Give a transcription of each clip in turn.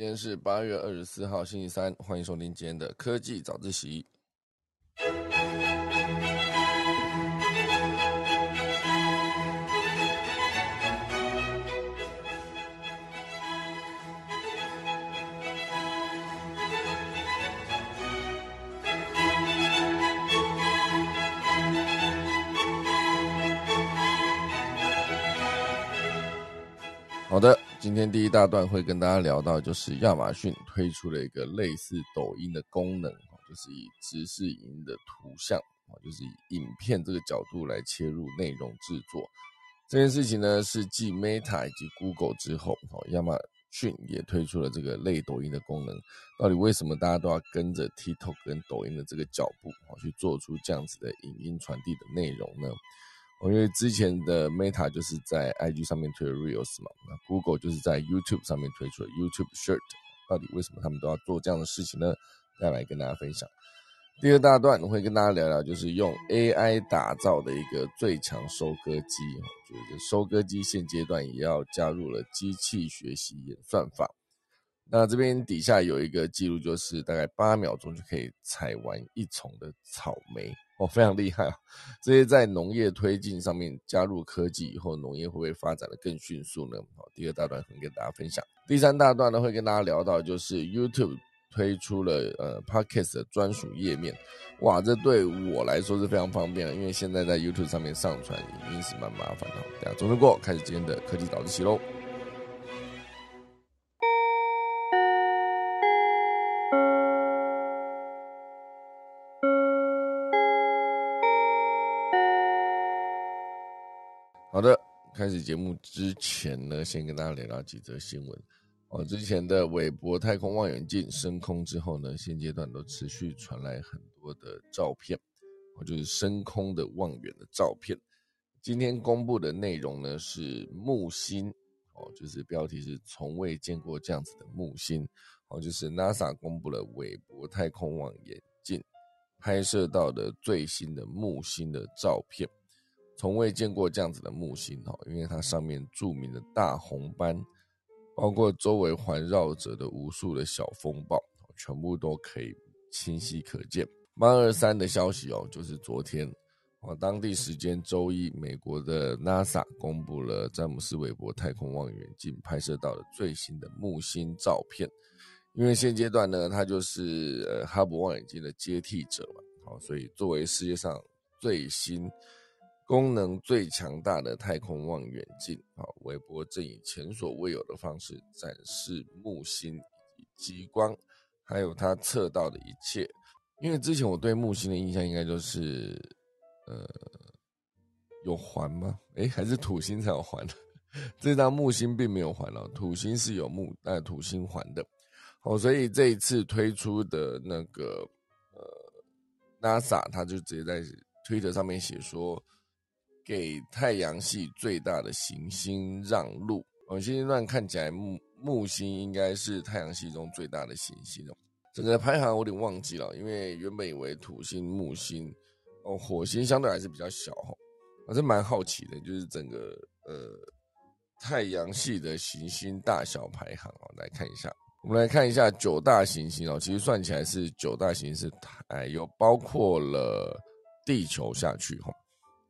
今天是八月二十四号，星期三，欢迎收听今天的科技早自习。好的，今天第一大段会跟大家聊到，就是亚马逊推出了一个类似抖音的功能，就是以直视影的图像，就是以影片这个角度来切入内容制作。这件事情呢，是继 Meta 以及 Google 之后，亚马逊也推出了这个类抖音的功能。到底为什么大家都要跟着 TikTok 跟抖音的这个脚步，去做出这样子的影音传递的内容呢？我因为之前的 Meta 就是在 IG 上面推了 Reels 嘛，那 Google 就是在 YouTube 上面推出了 YouTube Shirt，到底为什么他们都要做这样的事情呢？再来跟大家分享。第二大段我会跟大家聊聊，就是用 AI 打造的一个最强收割机，就是收割机现阶段也要加入了机器学习演算法。那这边底下有一个记录，就是大概八秒钟就可以采完一丛的草莓。哦，非常厉害啊！这些在农业推进上面加入科技以后，农业会不会发展的更迅速呢？好，第二大段会跟大家分享。第三大段呢，会跟大家聊到，就是 YouTube 推出了呃 Podcast 的专属页面。哇，这对我来说是非常方便的，因为现在在 YouTube 上面上传已经是蛮麻烦的。大家总结过，开始今天的科技早自习喽。开始节目之前呢，先跟大家聊聊几则新闻。哦，之前的韦伯太空望远镜升空之后呢，现阶段都持续传来很多的照片，哦，就是升空的望远的照片。今天公布的内容呢是木星，哦，就是标题是从未见过这样子的木星，哦，就是 NASA 公布了韦伯太空望远镜拍摄到的最新的木星的照片。从未见过这样子的木星哈，因为它上面著名的大红斑，包括周围环绕着的无数的小风暴，全部都可以清晰可见。八二三的消息哦，就是昨天啊，当地时间周一，美国的 NASA 公布了詹姆斯韦伯太空望远镜拍摄到的最新的木星照片。因为现阶段呢，它就是呃哈勃望远镜的接替者嘛，好，所以作为世界上最新。功能最强大的太空望远镜啊，韦伯正以前所未有的方式展示木星以及极光，还有他测到的一切。因为之前我对木星的印象应该就是，呃，有环吗？诶，还是土星才有环？这张木星并没有环哦，土星是有木呃土星环的。好，所以这一次推出的那个呃 NASA，他就直接在推特上面写说。给太阳系最大的行星让路。我现阶段看起来木木星应该是太阳系中最大的行星哦。整个排行我有点忘记了，因为原本以为土星、木星哦，火星相对还是比较小哈。我是蛮好奇的，就是整个呃太阳系的行星大小排行哦，来看一下。我们来看一下九大行星哦，其实算起来是九大行星是，哎，有包括了地球下去哈。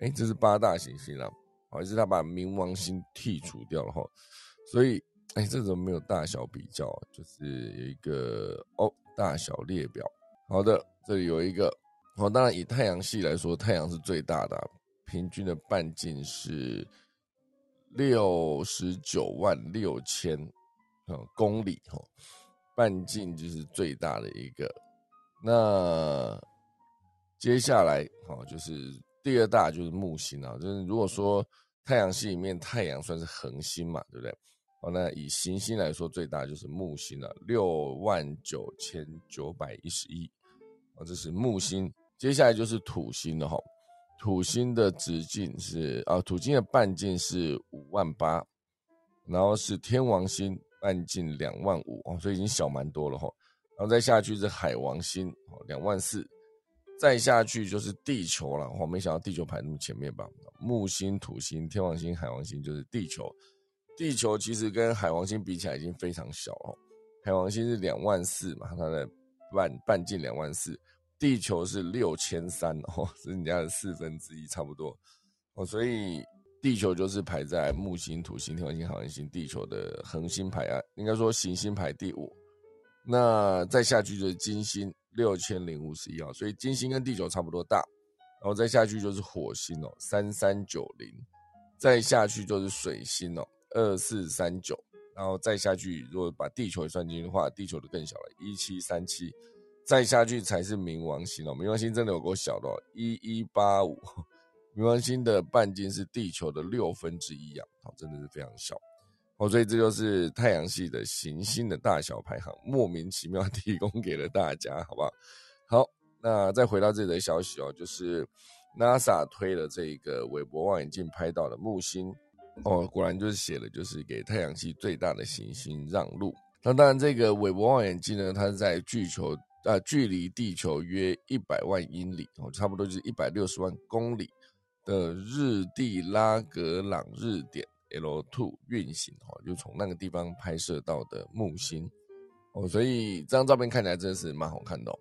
哎，这是八大行星啦，好是他把冥王星剔除掉了哈，所以哎，这怎么没有大小比较？就是有一个哦，大小列表。好的，这里有一个哦，当然以太阳系来说，太阳是最大的，平均的半径是六十九万六千公里哈，半径就是最大的一个。那接下来哦，就是。第二大就是木星啊，就是如果说太阳系里面太阳算是恒星嘛，对不对？哦，那以行星来说，最大就是木星了，六万九千九百一十一，啊，这是木星。接下来就是土星了哈，土星的直径是啊，土星的半径是五万八，然后是天王星半径两万五哦，所以已经小蛮多了哈。然后再下去是海王星哦，两万四。再下去就是地球了，我没想到地球排那么前面吧？木星、土星、天王星、海王星就是地球。地球其实跟海王星比起来已经非常小了。海王星是两万四嘛，它的半半径两万四，地球是六千三哦，是人家的四分之一差不多哦，所以地球就是排在木星、土星、天王星、海王星、地球的恒星排啊，应该说行星排第五。那再下去就是金星六千零五十一号，所以金星跟地球差不多大。然后再下去就是火星哦，三三九零，再下去就是水星哦，二四三九。然后再下去，如果把地球也算进去的话，地球就更小了，一七三七。再下去才是冥王星哦，冥王星真的有够小的哦，一一八五。冥王星的半径是地球的六分之一啊，好，真的是非常小。哦，所以这就是太阳系的行星的大小排行，莫名其妙提供给了大家，好不好？好，那再回到这里的消息哦，就是 NASA 推了这个韦伯望远镜拍到的木星，哦，果然就是写了，就是给太阳系最大的行星让路。那当然，这个韦伯望远镜呢，它是在距球啊，距离地球约一百万英里，哦，差不多就是一百六十万公里的日地拉格朗日点。L two 运行哈，就从那个地方拍摄到的木星哦，所以这张照片看起来真的是蛮好看的，哦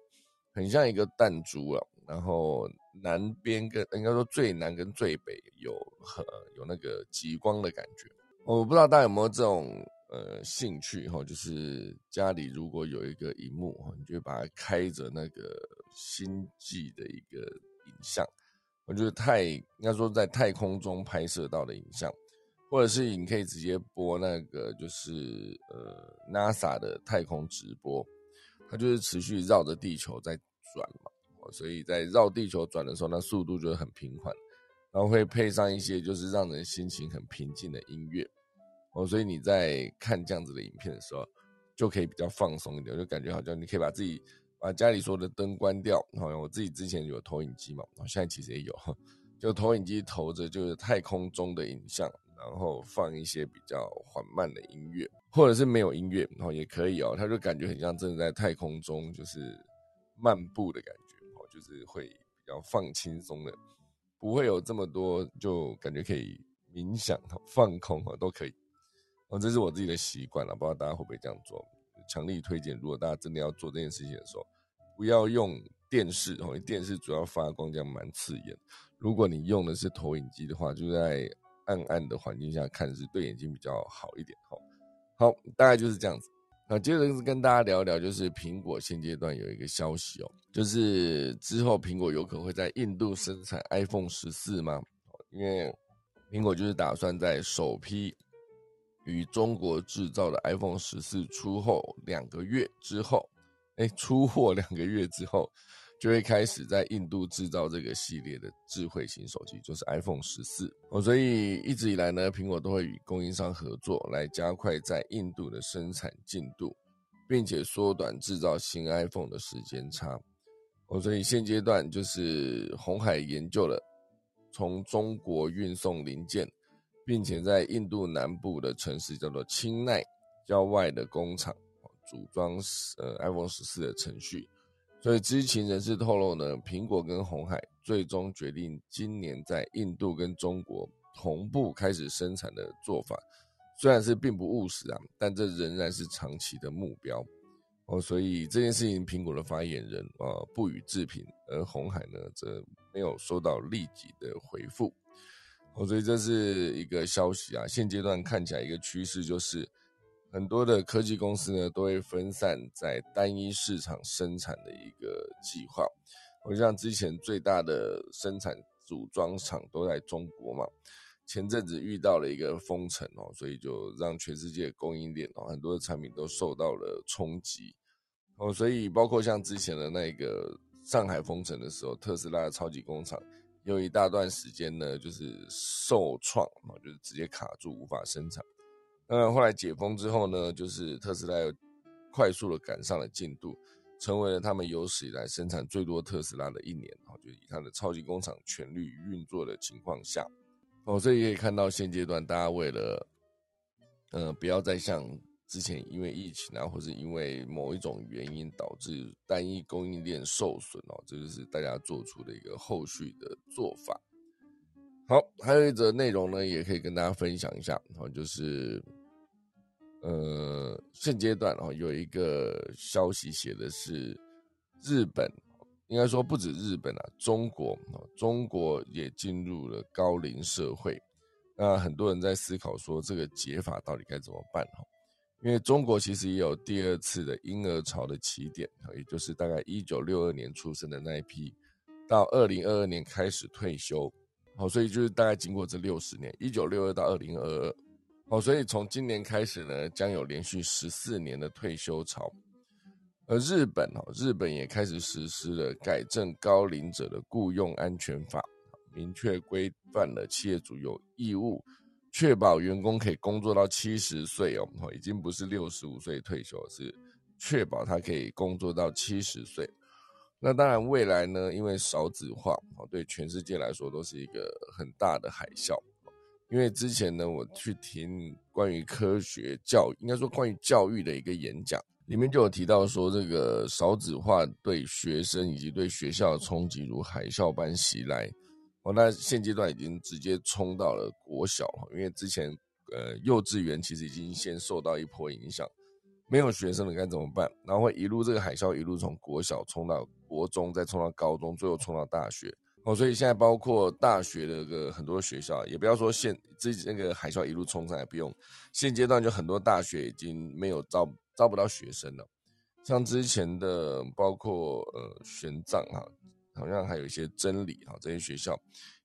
很像一个弹珠啊。然后南边跟应该说最南跟最北有很有那个极光的感觉。我不知道大家有没有这种呃兴趣哈，就是家里如果有一个荧幕哈，你就把它开着那个星际的一个影像，我觉得太应该说在太空中拍摄到的影像。或者是你可以直接播那个，就是呃 NASA 的太空直播，它就是持续绕着地球在转嘛，所以在绕地球转的时候，那速度就会很平缓，然后会配上一些就是让人心情很平静的音乐，哦，所以你在看这样子的影片的时候，就可以比较放松一点，就感觉好像你可以把自己把家里所有的灯关掉，好像我自己之前有投影机嘛，现在其实也有，就投影机投着就是太空中的影像。然后放一些比较缓慢的音乐，或者是没有音乐，然后也可以哦。他就感觉很像真的在太空中，就是漫步的感觉，哦，就是会比较放轻松的，不会有这么多，就感觉可以冥想、放空，都可以。哦，这是我自己的习惯了，不知道大家会不会这样做？强力推荐，如果大家真的要做这件事情的时候，不要用电视，因为电视主要发光这样蛮刺眼。如果你用的是投影机的话，就在。暗暗的环境下看是对眼睛比较好一点哈。好，大概就是这样子。那接着是跟大家聊聊，就是苹果现阶段有一个消息哦，就是之后苹果有可能会在印度生产 iPhone 十四吗？因为苹果就是打算在首批与中国制造的 iPhone 十四出后两个月之后，哎，出货两个月之后。就会开始在印度制造这个系列的智慧型手机，就是 iPhone 十四哦。所以一直以来呢，苹果都会与供应商合作，来加快在印度的生产进度，并且缩短制造新 iPhone 的时间差哦。所以现阶段就是红海研究了从中国运送零件，并且在印度南部的城市叫做钦奈郊外的工厂组装呃 iPhone 十四的程序。所以知情人士透露呢，苹果跟红海最终决定今年在印度跟中国同步开始生产的做法，虽然是并不务实啊，但这仍然是长期的目标哦。所以这件事情，苹果的发言人啊不予置评，而红海呢则没有收到立即的回复哦。所以这是一个消息啊，现阶段看起来一个趋势就是。很多的科技公司呢，都会分散在单一市场生产的一个计划。我像之前最大的生产组装厂都在中国嘛，前阵子遇到了一个封城哦，所以就让全世界供应链哦很多的产品都受到了冲击哦，所以包括像之前的那个上海封城的时候，特斯拉的超级工厂有一大段时间呢就是受创嘛，就是直接卡住无法生产。那后来解封之后呢，就是特斯拉又快速的赶上了进度，成为了他们有史以来生产最多特斯拉的一年。哦，就以它的超级工厂全力运作的情况下，哦，所以可以看到现阶段大家为了，呃，不要再像之前因为疫情啊，或是因为某一种原因导致单一供应链受损哦，这就是大家做出的一个后续的做法。好，还有一则内容呢，也可以跟大家分享一下，哦，就是。呃，现阶段哦，有一个消息写的是，日本应该说不止日本啊，中国中国也进入了高龄社会。那很多人在思考说，这个解法到底该怎么办哈？因为中国其实也有第二次的婴儿潮的起点，也就是大概一九六二年出生的那一批，到二零二二年开始退休，好，所以就是大概经过这六十年，一九六二到二零二二。哦，所以从今年开始呢，将有连续十四年的退休潮。而日本哦，日本也开始实施了改正高龄者的雇佣安全法，明确规范了企业主有义务确保员工可以工作到七十岁哦，已经不是六十五岁退休，是确保他可以工作到七十岁。那当然，未来呢，因为少子化哦，对全世界来说都是一个很大的海啸。因为之前呢，我去听关于科学教育，应该说关于教育的一个演讲，里面就有提到说，这个少子化对学生以及对学校的冲击如海啸般袭来。哦，那现阶段已经直接冲到了国小，因为之前呃幼稚园其实已经先受到一波影响，没有学生了该怎么办？然后会一路这个海啸一路从国小冲到国中，再冲到高中，最后冲到大学。哦，所以现在包括大学的个很多学校，也不要说现自己那个海啸一路冲上来，不用现阶段就很多大学已经没有招招不到学生了。像之前的包括呃玄奘哈，好像还有一些真理哈这些学校，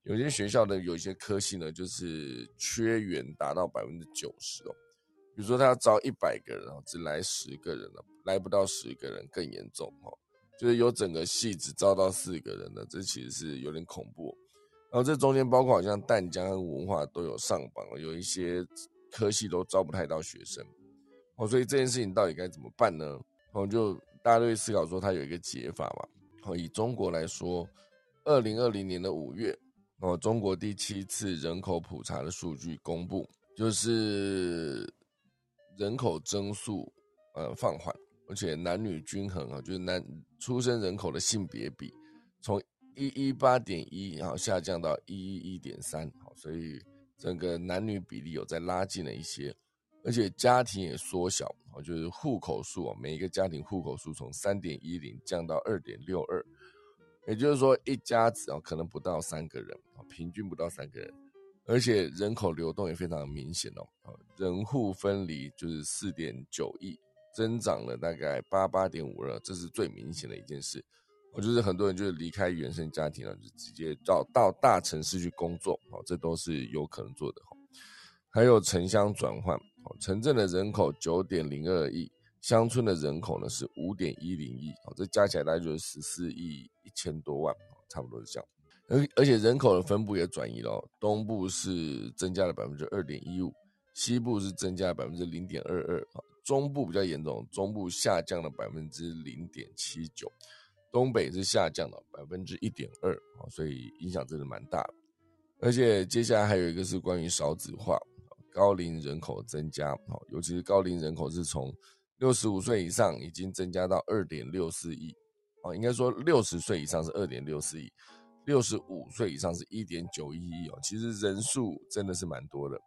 有些学校的有一些科系呢，就是缺员达到百分之九十哦。比如说他要招一百个人，只来十个人了，来不到十个人更严重哦。就是有整个系只招到四个人的，这其实是有点恐怖。然后这中间包括好像淡江和文化都有上榜，有一些科系都招不太到学生。哦，所以这件事情到底该怎么办呢？哦，就大家都会思考说，它有一个解法嘛。哦，以中国来说，二零二零年的五月，哦，中国第七次人口普查的数据公布，就是人口增速呃放缓。而且男女均衡啊，就是男出生人口的性别比从一一八点一，然后下降到一一一点三，好，所以整个男女比例有在拉近了一些，而且家庭也缩小，哦，就是户口数啊，每一个家庭户口数从三点一零降到二点六二，也就是说一家子啊可能不到三个人啊，平均不到三个人，而且人口流动也非常明显哦，人户分离就是四点九亿。增长了大概八八点五二，这是最明显的一件事。我就是很多人就是离开原生家庭了，就直接到到大城市去工作，哦，这都是有可能做的。还有城乡转换，哦，城镇的人口九点零二亿，乡村的人口呢是五点一零亿，哦，这加起来大概就是十四亿一千多万，差不多是这样。而而且人口的分布也转移了，东部是增加了百分之二点一五，西部是增加百分之零点二二，中部比较严重，中部下降了百分之零点七九，东北是下降了百分之一点二啊，所以影响真的蛮大。而且接下来还有一个是关于少子化，高龄人口增加，尤其是高龄人口是从六十五岁以上已经增加到二点六四亿啊，应该说六十岁以上是二点六四亿，六十五岁以上是一点九一亿哦，其实人数真的是蛮多的。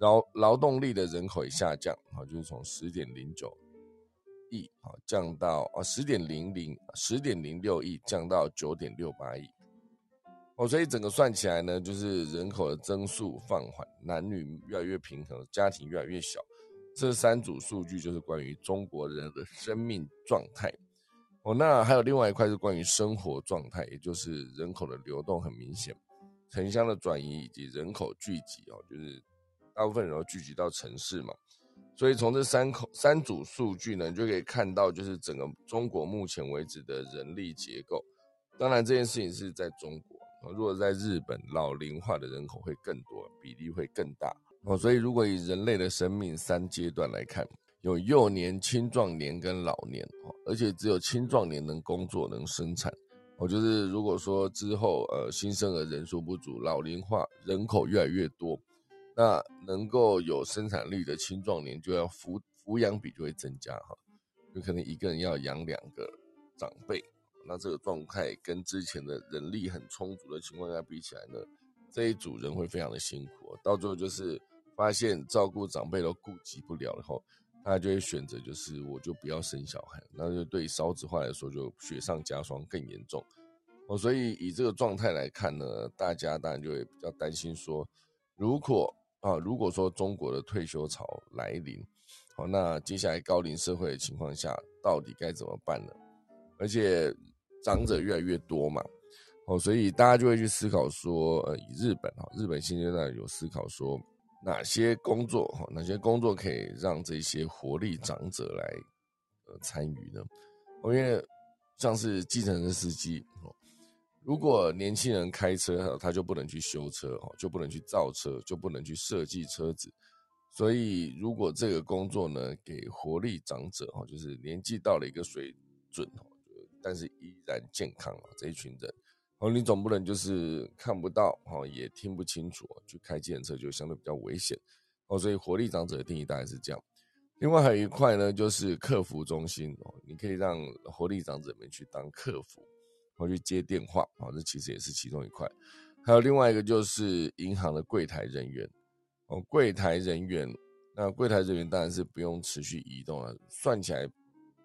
劳劳动力的人口也下降，啊，就是从十点零九亿啊降到啊十点零零十点零六亿降到九点六八亿，哦，所以整个算起来呢，就是人口的增速放缓，男女越来越平衡，家庭越来越小，这三组数据就是关于中国人的生命状态。哦，那还有另外一块是关于生活状态，也就是人口的流动很明显，城乡的转移以及人口聚集哦，就是。大部分人都聚集到城市嘛，所以从这三口三组数据呢，你就可以看到，就是整个中国目前为止的人力结构。当然，这件事情是在中国，如果在日本，老龄化的人口会更多，比例会更大哦。所以，如果以人类的生命三阶段来看，有幼年、青壮年跟老年，而且只有青壮年能工作、能生产。我就是如果说之后呃新生儿人数不足，老龄化人口越来越多。那能够有生产力的青壮年就要抚抚养比就会增加哈，有可能一个人要养两个长辈，那这个状态跟之前的人力很充足的情况下比起来呢，这一组人会非常的辛苦，到最后就是发现照顾长辈都顾及不了，然后他就会选择就是我就不要生小孩，那就对少子化来说就雪上加霜更严重哦。所以以这个状态来看呢，大家当然就会比较担心说，如果啊如果说中国的退休潮来临，好，那接下来高龄社会的情况下，到底该怎么办呢？而且长者越来越多嘛。哦，所以大家就会去思考说，呃，以日本哈，日本现阶段有思考说，哪些工作哈，哪些工作可以让这些活力长者来呃参与呢？因为像是计程车司机哦，如果年轻人开车，他就不能去修车哦，就不能去造车，就不能去设计车子。所以如果这个工作呢，给活力长者哈，就是年纪到了一个水准哦，但是依然健康啊这一群人。哦，你总不能就是看不到，哦，也听不清楚，去开计程车就相对比较危险，哦，所以活力长者的定义大概是这样。另外还有一块呢，就是客服中心，哦，你可以让活力长者们去当客服，或去接电话，哦，这其实也是其中一块。还有另外一个就是银行的柜台人员，哦，柜台人员，那柜台人员当然是不用持续移动了，算起来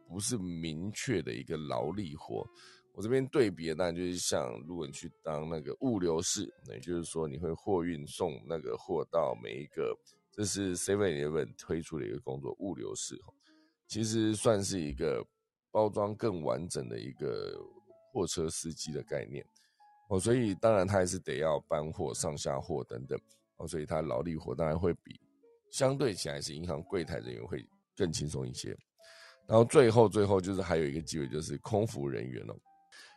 不是明确的一个劳力活。我这边对比的当然就是像，如果你去当那个物流士，那也就是说你会货运送那个货到每一个，这是 Seven Eleven 推出的一个工作，物流士其实算是一个包装更完整的一个货车司机的概念哦，所以当然他还是得要搬货、上下货等等哦，所以他劳力活当然会比相对起来是银行柜台人员会更轻松一些。然后最后最后就是还有一个机会就是空服人员哦。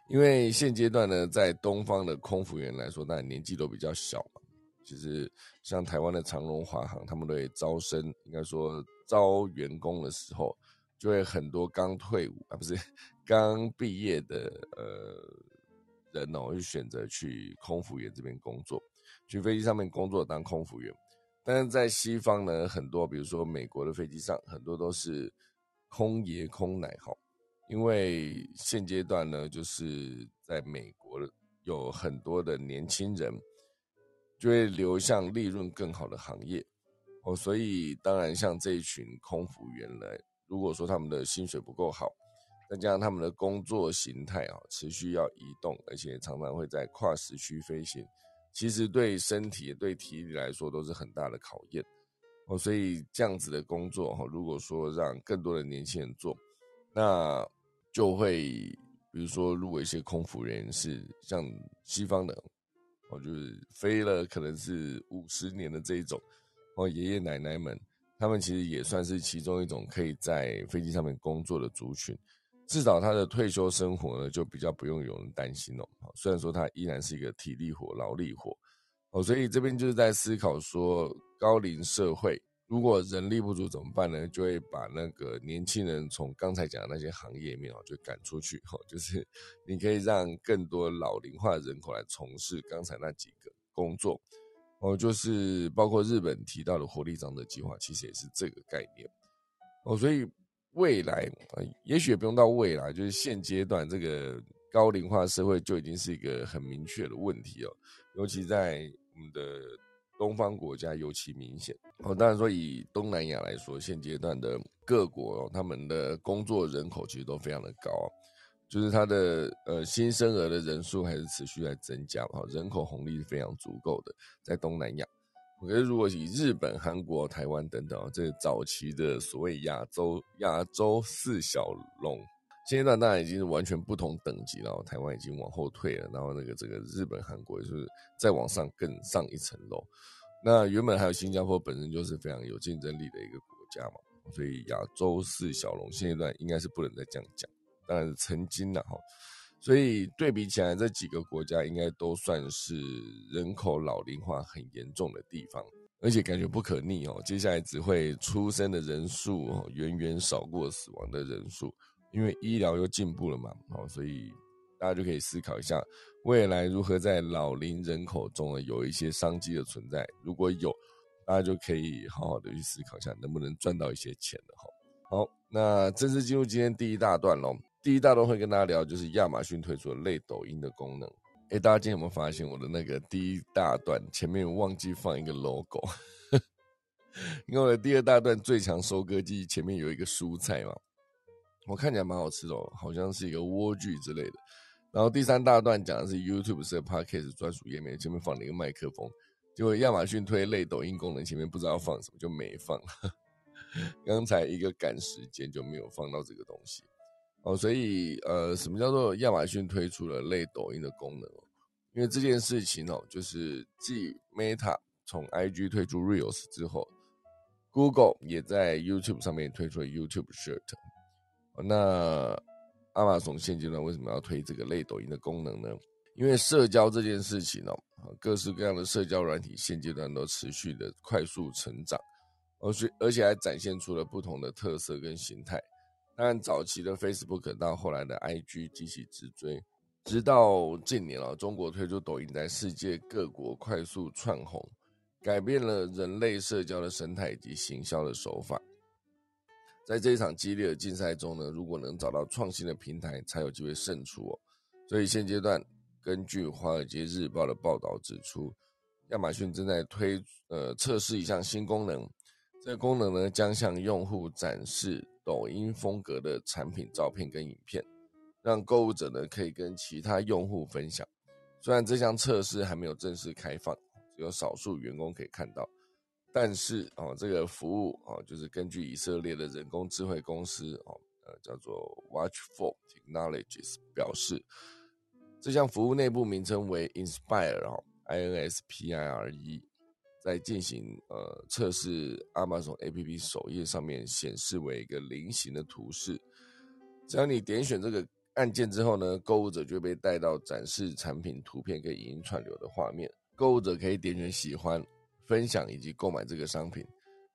因为现阶段呢，在东方的空服员来说，当然年纪都比较小嘛。其实像台湾的长荣、华航，他们都会招生，应该说招员工的时候，就会很多刚退伍啊，不是刚毕业的呃人哦，就选择去空服员这边工作，去飞机上面工作当空服员。但是在西方呢，很多比如说美国的飞机上，很多都是空爷、空奶号。因为现阶段呢，就是在美国有很多的年轻人就会流向利润更好的行业哦，所以当然像这一群空服员呢，如果说他们的薪水不够好，再加上他们的工作形态啊，持续要移动，而且常常会在跨时区飞行，其实对身体、对体力来说都是很大的考验。哦，所以这样子的工作哈，如果说让更多的年轻人做，那就会，比如说，如果一些空服人是像西方的，哦，就是飞了可能是五十年的这一种，哦，爷爷奶奶们，他们其实也算是其中一种可以在飞机上面工作的族群，至少他的退休生活呢，就比较不用有人担心哦。虽然说他依然是一个体力活、劳力活，哦，所以这边就是在思考说，高龄社会。如果人力不足怎么办呢？就会把那个年轻人从刚才讲的那些行业里面哦，就赶出去哦。就是你可以让更多老龄化人口来从事刚才那几个工作哦。就是包括日本提到的活力长者计划，其实也是这个概念哦。所以未来啊，也许也不用到未来，就是现阶段这个高龄化社会就已经是一个很明确的问题哦。尤其在我们的。东方国家尤其明显哦，当然说以东南亚来说，现阶段的各国他们的工作人口其实都非常的高，就是他的呃新生儿的人数还是持续在增加哈，人口红利是非常足够的，在东南亚。我觉得如果以日本、韩国、台湾等等这早期的所谓亚洲亚洲四小龙，现阶段当然已经是完全不同等级了，台湾已经往后退了，然后那个这个日本、韩国就是再往上更上一层楼。那原本还有新加坡本身就是非常有竞争力的一个国家嘛，所以亚洲四小龙现阶段应该是不能再这样讲，当然是曾经的哈，所以对比起来，这几个国家应该都算是人口老龄化很严重的地方，而且感觉不可逆哦，接下来只会出生的人数远远少过死亡的人数，因为医疗又进步了嘛，哦，所以。大家就可以思考一下，未来如何在老龄人口中呢有一些商机的存在。如果有，大家就可以好好的去思考一下，能不能赚到一些钱的哈。好，那正式进入今天第一大段喽。第一大段会跟大家聊，就是亚马逊推出了类抖音的功能。哎，大家今天有没有发现我的那个第一大段前面忘记放一个 logo？因为我的第二大段最强收割机前面有一个蔬菜嘛，我看起来蛮好吃的，好像是一个莴苣之类的。然后第三大段讲的是 YouTube 是 Podcast 专属页面，前面放了一个麦克风。结果亚马逊推类抖音功能，前面不知道放什么就没放。刚才一个赶时间就没有放到这个东西哦，所以呃，什么叫做亚马逊推出了类抖音的功能哦？因为这件事情哦，就是继 Meta 从 IG 推出 Reels 之后，Google 也在 YouTube 上面推出了 YouTube Shirt。那亚马逊现阶段为什么要推这个类抖音的功能呢？因为社交这件事情哦，各式各样的社交软体现阶段都持续的快速成长。而且而且还展现出了不同的特色跟形态。当然，早期的 Facebook 到后来的 IG 激起直追，直到近年啊，中国推出抖音，在世界各国快速窜红，改变了人类社交的生态以及行销的手法。在这一场激烈的竞赛中呢，如果能找到创新的平台，才有机会胜出哦。所以现阶段，根据《华尔街日报》的报道指出，亚马逊正在推呃测试一项新功能。这个功能呢，将向用户展示抖音风格的产品照片跟影片，让购物者呢可以跟其他用户分享。虽然这项测试还没有正式开放，只有少数员工可以看到，但是哦，这个服务哦，就是根据以色列的人工智慧公司哦，呃，叫做 Watchful Technologies 表示，这项服务内部名称为 Inspire 哦，I N S P I R E。在进行呃测试，Amazon APP 首页上面显示为一个菱形的图示。只要你点选这个按键之后呢，购物者就被带到展示产品图片跟影音串流的画面。购物者可以点选喜欢、分享以及购买这个商品。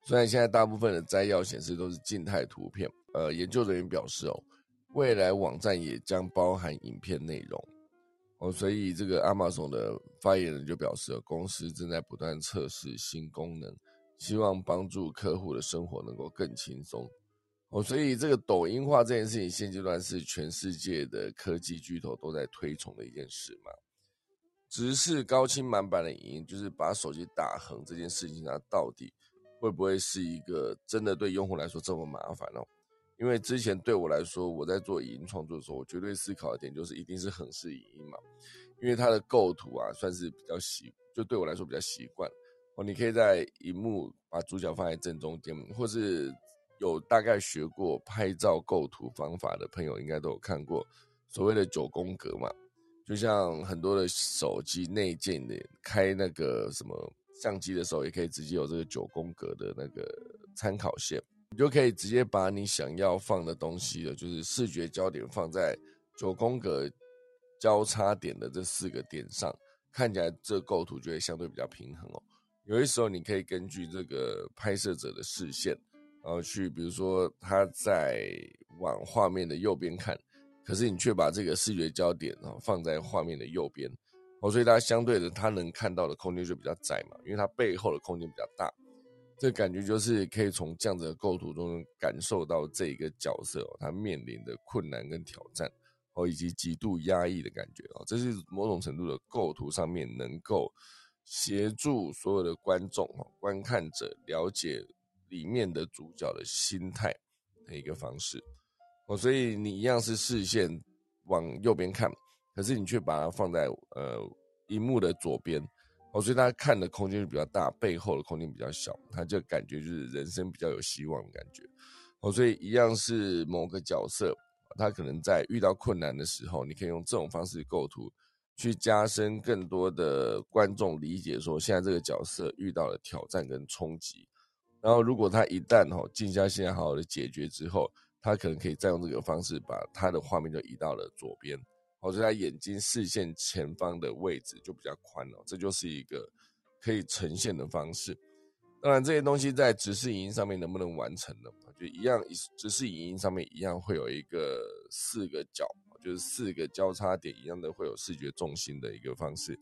虽然现在大部分的摘要显示都是静态图片，呃，研究人员表示哦，未来网站也将包含影片内容。哦，所以这个 Amazon 的发言人就表示，公司正在不断测试新功能，希望帮助客户的生活能够更轻松。哦，所以这个抖音化这件事情，现阶段是全世界的科技巨头都在推崇的一件事嘛。直视高清满版的影音，就是把手机打横这件事情，它到底会不会是一个真的对用户来说这么麻烦哦？因为之前对我来说，我在做影音创作的时候，我绝对思考的点就是一定是横式影音嘛，因为它的构图啊算是比较习，就对我来说比较习惯哦。你可以在荧幕把主角放在正中间，或是有大概学过拍照构图方法的朋友，应该都有看过所谓的九宫格嘛。就像很多的手机内建的开那个什么相机的时候，也可以直接有这个九宫格的那个参考线。你就可以直接把你想要放的东西的，就是视觉焦点放在九宫格交叉点的这四个点上，看起来这构图就会相对比较平衡哦。有些时候你可以根据这个拍摄者的视线，然后去，比如说他在往画面的右边看，可是你却把这个视觉焦点啊放在画面的右边，哦，所以它相对的他能看到的空间就比较窄嘛，因为它背后的空间比较大。这感觉就是可以从这样子的构图中感受到这一个角色哦，他面临的困难跟挑战哦，以及极度压抑的感觉哦，这是某种程度的构图上面能够协助所有的观众哦、观看者了解里面的主角的心态的一个方式哦，所以你一样是视线往右边看，可是你却把它放在呃荧幕的左边。哦，所以他看的空间就比较大，背后的空间比较小，他就感觉就是人生比较有希望的感觉。哦，所以一样是某个角色，他可能在遇到困难的时候，你可以用这种方式构图，去加深更多的观众理解，说现在这个角色遇到了挑战跟冲击。然后，如果他一旦哈静下心来好好的解决之后，他可能可以再用这个方式把他的画面就移到了左边。或者他眼睛视线前方的位置就比较宽了，这就是一个可以呈现的方式。当然，这些东西在直视影音上面能不能完成呢？就一样，直视影音上面一样会有一个四个角，就是四个交叉点一样的会有视觉重心的一个方式。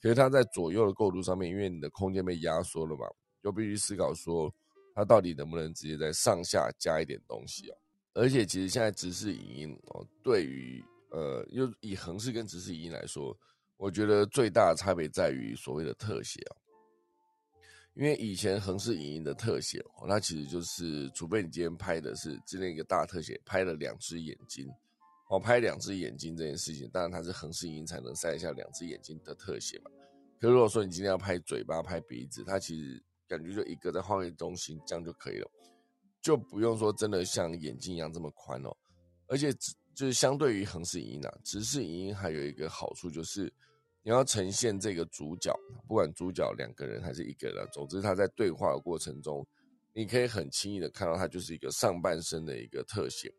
可是它在左右的构图上面，因为你的空间被压缩了嘛，就必须思考说它到底能不能直接在上下加一点东西啊？而且，其实现在直视影音哦，对于呃，又以横式跟直视影音来说，我觉得最大的差别在于所谓的特写啊。因为以前横式影音的特写哦，那其实就是除非你今天拍的是之前一个大特写，拍了两只眼睛，哦，拍两只眼睛这件事情，当然它是横式影音才能塞下两只眼睛的特写嘛。可如果说你今天要拍嘴巴、拍鼻子，它其实感觉就一个在画面中心这样就可以了，就不用说真的像眼睛一样这么宽哦。而且就是相对于横式影音啊，直视影音还有一个好处就是。你要呈现这个主角，不管主角两个人还是一个人，总之他在对话的过程中，你可以很轻易的看到他就是一个上半身的一个特写，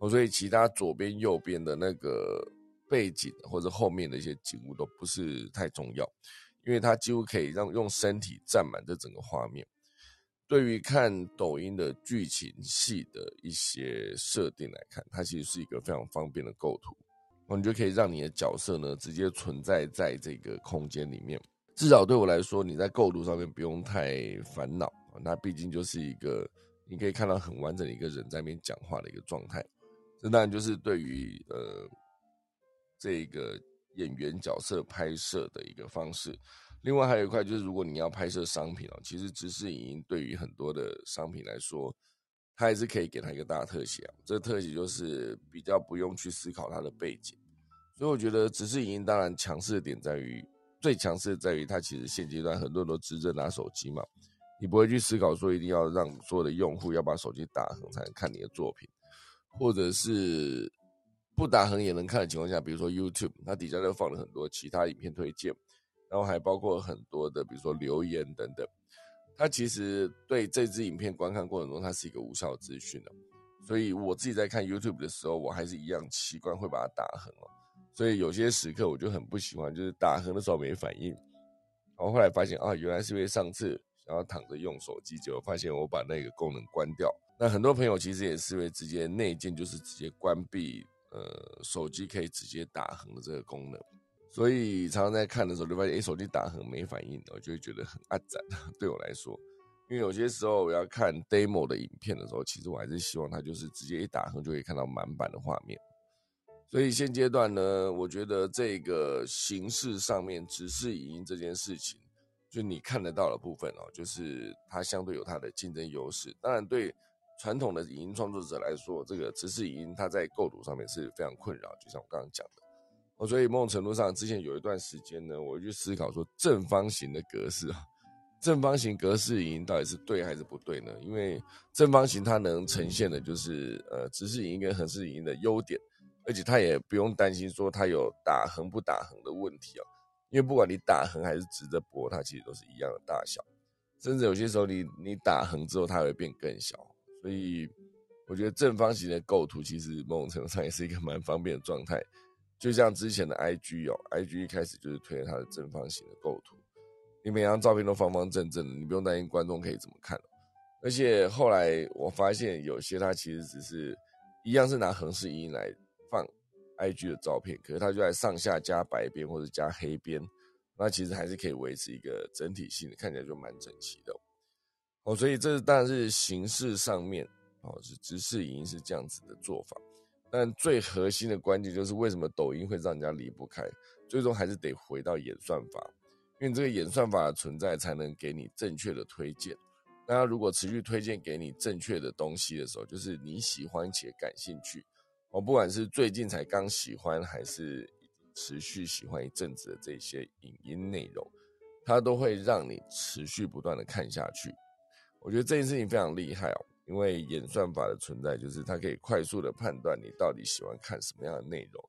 哦，所以其他左边、右边的那个背景或者后面的一些景物都不是太重要，因为它几乎可以让用身体占满这整个画面。对于看抖音的剧情戏的一些设定来看，它其实是一个非常方便的构图。你就可以让你的角色呢直接存在在这个空间里面，至少对我来说，你在构图上面不用太烦恼。那毕竟就是一个你可以看到很完整的一个人在那边讲话的一个状态。这当然就是对于呃这个演员角色拍摄的一个方式。另外还有一块就是，如果你要拍摄商品哦，其实直视影音对于很多的商品来说。它还是可以给它一个大特写啊，这个特写就是比较不用去思考它的背景，所以我觉得直视影音当然强势的点在于，最强势的在于它其实现阶段很多人都直着拿手机嘛，你不会去思考说一定要让所有的用户要把手机打横才能看你的作品，或者是不打横也能看的情况下，比如说 YouTube，它底下就放了很多其他影片推荐，然后还包括很多的比如说留言等等。它其实对这支影片观看过程中，它是一个无效资讯的，所以我自己在看 YouTube 的时候，我还是一样习惯会把它打横哦。所以有些时刻我就很不喜欢，就是打横的时候没反应。然后后来发现啊，原来是因为上次想要躺着用手机，结果发现我把那个功能关掉。那很多朋友其实也是因为直接内建，就是直接关闭呃手机可以直接打横的这个功能。所以常常在看的时候，就发现哎，手机打横没反应，我就会觉得很暗赞。对我来说，因为有些时候我要看 demo 的影片的时候，其实我还是希望它就是直接一打横就可以看到满版的画面。所以现阶段呢，我觉得这个形式上面只是影音这件事情，就你看得到的部分哦，就是它相对有它的竞争优势。当然，对传统的影音创作者来说，这个只是影音，它在构图上面是非常困扰。就像我刚刚讲的。哦，所以某种程度上，之前有一段时间呢，我就思考说，正方形的格式啊，正方形格式影音到底是对还是不对呢？因为正方形它能呈现的就是呃直视影音跟横式影音的优点，而且它也不用担心说它有打横不打横的问题啊，因为不管你打横还是直着播，它其实都是一样的大小，甚至有些时候你你打横之后，它会变更小。所以我觉得正方形的构图其实某种程度上也是一个蛮方便的状态。就像之前的 IG 哦，IG 一开始就是推它的正方形的构图，你每张照片都方方正正的，你不用担心观众可以怎么看。而且后来我发现有些它其实只是一样是拿横式影音来放 IG 的照片，可是它就在上下加白边或者加黑边，那其实还是可以维持一个整体性的，看起来就蛮整齐的。哦，所以这当然是形式上面哦，是直视影音是这样子的做法。但最核心的关键就是为什么抖音会让人家离不开？最终还是得回到演算法，因为这个演算法的存在才能给你正确的推荐。大家如果持续推荐给你正确的东西的时候，就是你喜欢且感兴趣。我不管是最近才刚喜欢，还是持续喜欢一阵子的这些影音内容，它都会让你持续不断的看下去。我觉得这件事情非常厉害哦。因为演算法的存在，就是它可以快速的判断你到底喜欢看什么样的内容，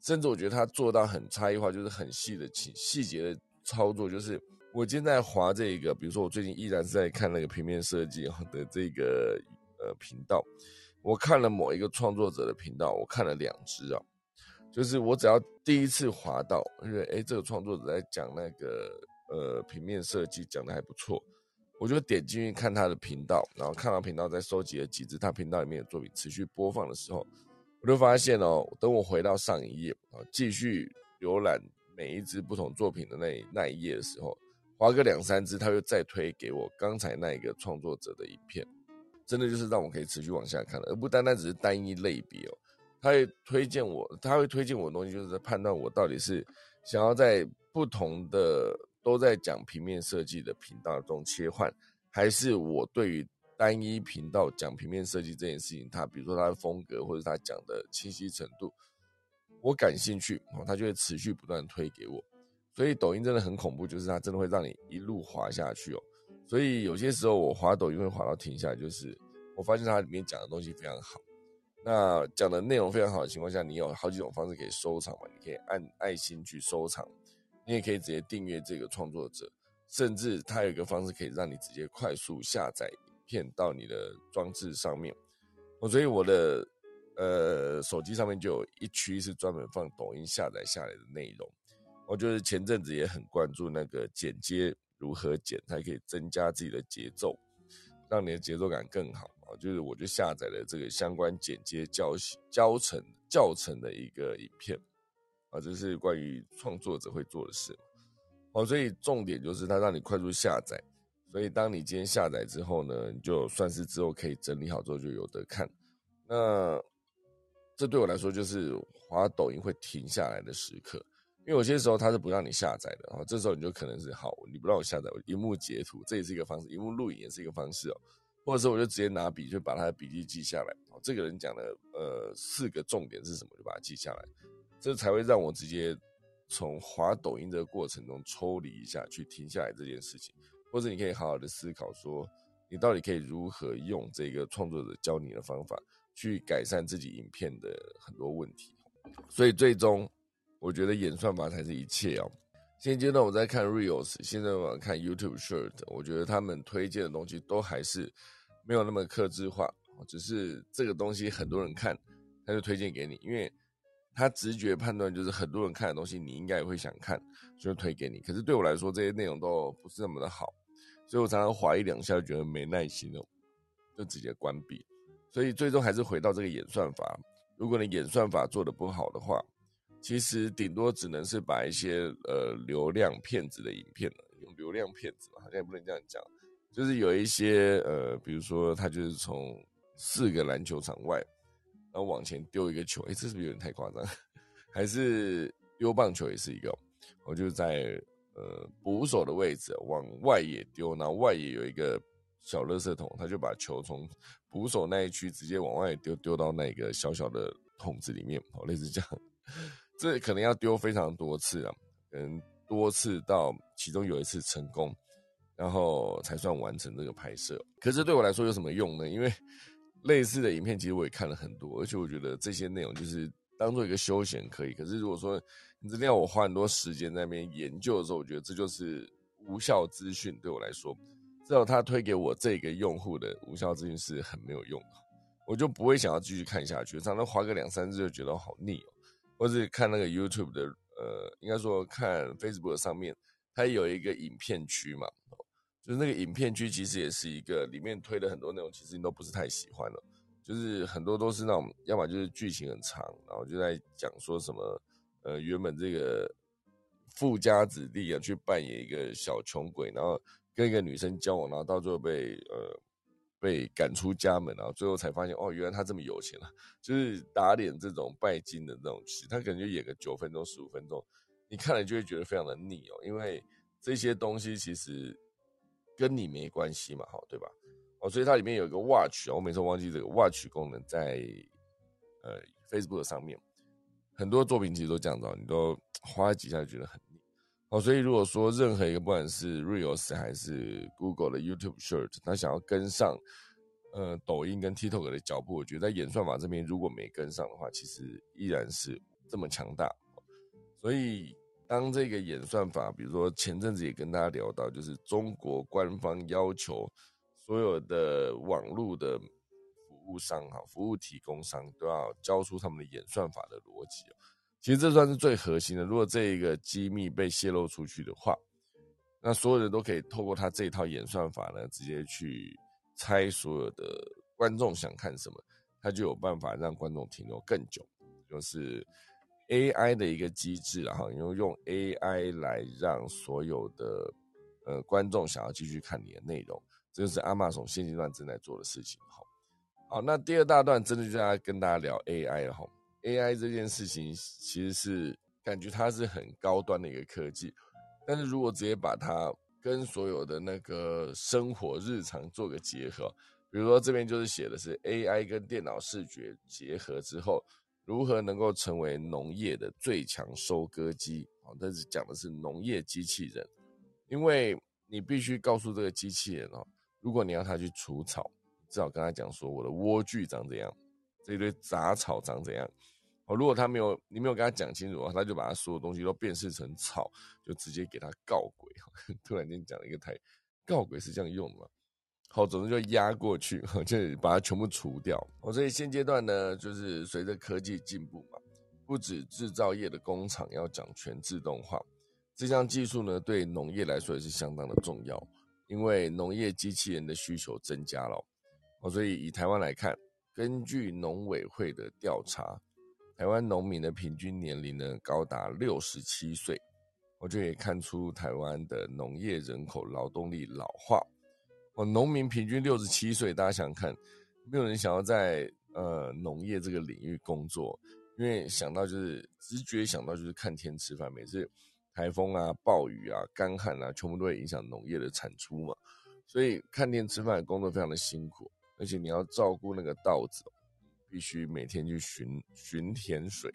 甚至我觉得它做到很差异化，就是很细的细细节的操作。就是我今天在划这个，比如说我最近依然是在看那个平面设计的这个呃频道，我看了某一个创作者的频道，我看了两支啊，就是我只要第一次划到，因为哎这个创作者在讲那个呃平面设计讲的还不错。我就点进去看他的频道，然后看到频道在收集了几支他频道里面的作品，持续播放的时候，我就发现哦，等我回到上一页啊，继续浏览每一支不同作品的那那一页的时候，划个两三支，他又再推给我刚才那一个创作者的影片，真的就是让我可以持续往下看了而不单单只是单一类别哦。他会推荐我，他会推荐我的东西，就是在判断我到底是想要在不同的都在讲平面设计的频道中切换，还是我对于单一频道讲平面设计这件事情，它比如说它的风格或者它讲的清晰程度，我感兴趣，它就会持续不断推给我。所以抖音真的很恐怖，就是它真的会让你一路滑下去哦。所以有些时候我滑抖音会滑到停下来，就是我发现它里面讲的东西非常好。那讲的内容非常好的情况下，你有好几种方式可以收藏嘛？你可以按爱心去收藏，你也可以直接订阅这个创作者，甚至它有一个方式可以让你直接快速下载影片到你的装置上面。我，所以我的呃手机上面就有一区是专门放抖音下载下来的内容。我就是前阵子也很关注那个剪接如何剪，才可以增加自己的节奏，让你的节奏感更好啊。就是我就下载了这个相关剪接教教程教程的一个影片啊，这是关于创作者会做的事哦。所以重点就是它让你快速下载，所以当你今天下载之后呢，你就算是之后可以整理好之后就有得看。那这对我来说就是滑抖音会停下来的时刻。因为有些时候它是不让你下载的，然后这时候你就可能是好，你不让我下载，我荧幕截图，这也是一个方式，荧幕录影也是一个方式哦，或者说我就直接拿笔就把他的笔记记下来，哦，这个人讲的呃四个重点是什么，就把它记下来，这才会让我直接从滑抖音这个过程中抽离一下，去停下来这件事情，或者你可以好好的思考说，你到底可以如何用这个创作者教你的方法去改善自己影片的很多问题，所以最终。我觉得演算法才是一切哦。现阶段我在看 Reels，现在我看 YouTube Short，我觉得他们推荐的东西都还是没有那么克制化，只是这个东西很多人看，他就推荐给你，因为他直觉判断就是很多人看的东西，你应该也会想看，就推给你。可是对我来说，这些内容都不是那么的好，所以我常常划一两下就觉得没耐心了，就直接关闭。所以最终还是回到这个演算法，如果你演算法做的不好的话。其实顶多只能是把一些呃流量骗子的影片了用流量骗子嘛，好像也不能这样讲，就是有一些呃，比如说他就是从四个篮球场外，然后往前丢一个球，哎，这是不是有点太夸张？还是丢棒球也是一个，我就在呃捕手的位置往外野丢，然后外野有一个小垃圾桶，他就把球从捕手那一区直接往外丢，丢到那个小小的桶子里面，哦，类似这样。这可能要丢非常多次啊，嗯，多次到其中有一次成功，然后才算完成这个拍摄。可是对我来说有什么用呢？因为类似的影片其实我也看了很多，而且我觉得这些内容就是当做一个休闲可以。可是如果说你真的要我花很多时间在那边研究的时候，我觉得这就是无效资讯。对我来说，至少他推给我这个用户的无效资讯是很没有用的，我就不会想要继续看下去。常常滑个两三次就觉得好腻哦。或是看那个 YouTube 的，呃，应该说看 Facebook 上面，它有一个影片区嘛，就是那个影片区其实也是一个里面推的很多内容，其实你都不是太喜欢了，就是很多都是那种，要么就是剧情很长，然后就在讲说什么，呃，原本这个富家子弟啊去扮演一个小穷鬼，然后跟一个女生交往，然后到最后被呃。被赶出家门，然后最后才发现，哦，原来他这么有钱啊！就是打脸这种拜金的这种戏，他可能就演个九分钟、十五分钟，你看了就会觉得非常的腻哦。因为这些东西其实跟你没关系嘛，好对吧？哦，所以它里面有一个 watch，我每次忘记这个 watch 功能在呃 Facebook 上面，很多作品其实都这样子，你都花几下就觉得很。哦，所以如果说任何一个不管是 Reels 还是 Google 的 YouTube Short，他想要跟上呃抖音跟 TikTok 的脚步，我觉得在演算法这边如果没跟上的话，其实依然是这么强大。所以当这个演算法，比如说前阵子也跟大家聊到，就是中国官方要求所有的网络的服务商哈，服务提供商都要交出他们的演算法的逻辑其实这算是最核心的。如果这一个机密被泄露出去的话，那所有人都可以透过他这一套演算法呢，直接去猜所有的观众想看什么，他就有办法让观众停留更久。就是 AI 的一个机制，然后用用 AI 来让所有的呃观众想要继续看你的内容，这就是阿玛总现阶段正在做的事情。好，好，那第二大段真的就要跟大家聊 AI 了哈。AI 这件事情其实是感觉它是很高端的一个科技，但是如果直接把它跟所有的那个生活日常做个结合，比如说这边就是写的是 AI 跟电脑视觉结合之后，如何能够成为农业的最强收割机？哦，但是讲的是农业机器人，因为你必须告诉这个机器人哦，如果你要它去除草，至少跟他讲说我的莴苣长怎样，这一堆杂草长怎样。哦，如果他没有你没有跟他讲清楚的话，他就把他所有东西都辨识成草，就直接给他告鬼。突然间讲了一个台，告鬼是这样用的吗？好，总之就压过去，就把它全部除掉。哦，所以现阶段呢，就是随着科技进步嘛，不止制造业的工厂要讲全自动化，这项技术呢，对农业来说也是相当的重要，因为农业机器人的需求增加了。哦，所以以台湾来看，根据农委会的调查。台湾农民的平均年龄呢高达六十七岁，我就可以看出台湾的农业人口劳动力老化。哦，农民平均六十七岁，大家想想看，没有人想要在呃农业这个领域工作，因为想到就是直觉想到就是看天吃饭，每次台风啊、暴雨啊、干旱啊，全部都会影响农业的产出嘛，所以看天吃饭的工作非常的辛苦，而且你要照顾那个稻子。必须每天去巡巡田水，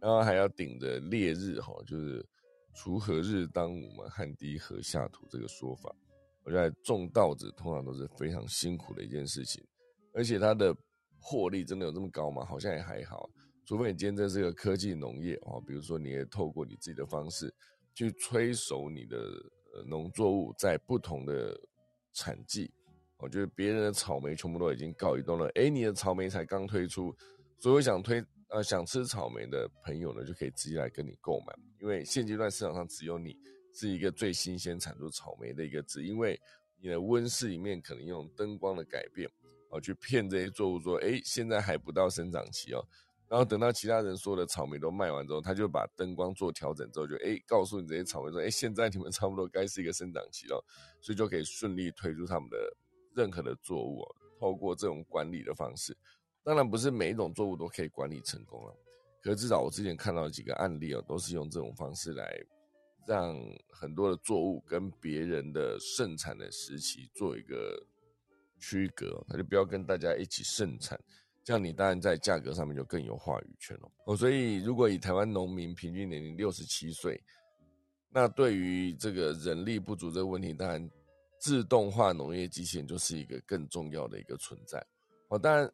然后还要顶着烈日哈，就是“锄禾日当午嘛，汗滴禾下土”这个说法。我觉得种稻子通常都是非常辛苦的一件事情，而且它的获利真的有这么高吗？好像也还好，除非你今天这是个科技农业哦，比如说你也透过你自己的方式去催熟你的农作物在不同的产季。我觉得别人的草莓全部都已经告一段落，哎，你的草莓才刚推出，所有想推呃想吃草莓的朋友呢，就可以直接来跟你购买，因为现阶段市场上只有你是一个最新鲜产出草莓的一个，字因为你的温室里面可能用灯光的改变，哦，去骗这些作物说，哎，现在还不到生长期哦，然后等到其他人所有的草莓都卖完之后，他就把灯光做调整之后，就哎告诉你这些草莓说，哎，现在你们差不多该是一个生长期了，所以就可以顺利推出他们的。任何的作物，透过这种管理的方式，当然不是每一种作物都可以管理成功了。可是至少我之前看到几个案例哦，都是用这种方式来让很多的作物跟别人的盛产的时期做一个区隔，他就不要跟大家一起盛产，这样你当然在价格上面就更有话语权了。哦，所以如果以台湾农民平均年龄六十七岁，那对于这个人力不足这个问题，当然。自动化农业机器人就是一个更重要的一个存在，哦，当然，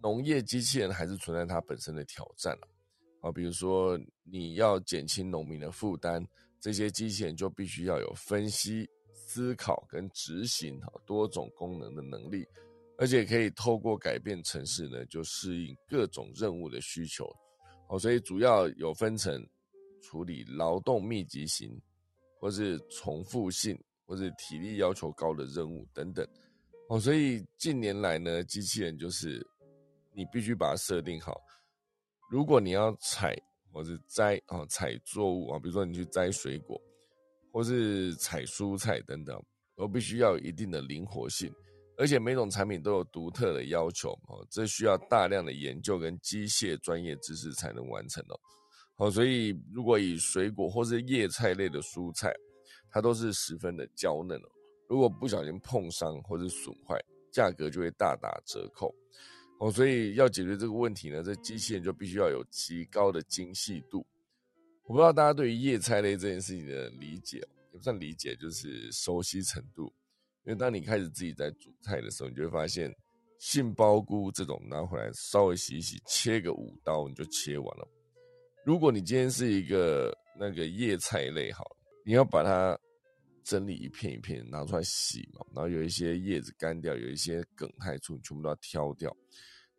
农业机器人还是存在它本身的挑战，啊，比如说你要减轻农民的负担，这些机器人就必须要有分析、思考跟执行哈多种功能的能力，而且可以透过改变城市呢，就适应各种任务的需求，哦，所以主要有分成处理劳动密集型或是重复性。或者体力要求高的任务等等，哦，所以近年来呢，机器人就是你必须把它设定好。如果你要采或者摘啊采作物啊，比如说你去摘水果，或是采蔬菜等等，都必须要有一定的灵活性，而且每种产品都有独特的要求哦，这需要大量的研究跟机械专业知识才能完成哦。好，所以如果以水果或是叶菜类的蔬菜，它都是十分的娇嫩哦，如果不小心碰伤或者损坏，价格就会大打折扣。哦。所以要解决这个问题呢，这机器人就必须要有极高的精细度。我不知道大家对于叶菜类这件事情的理解，也不算理解，就是熟悉程度。因为当你开始自己在煮菜的时候，你就会发现杏鲍菇这种拿回来稍微洗一洗，切个五刀你就切完了。如果你今天是一个那个叶菜类，好。你要把它整理一片一片拿出来洗嘛，然后有一些叶子干掉，有一些梗太粗，全部都要挑掉。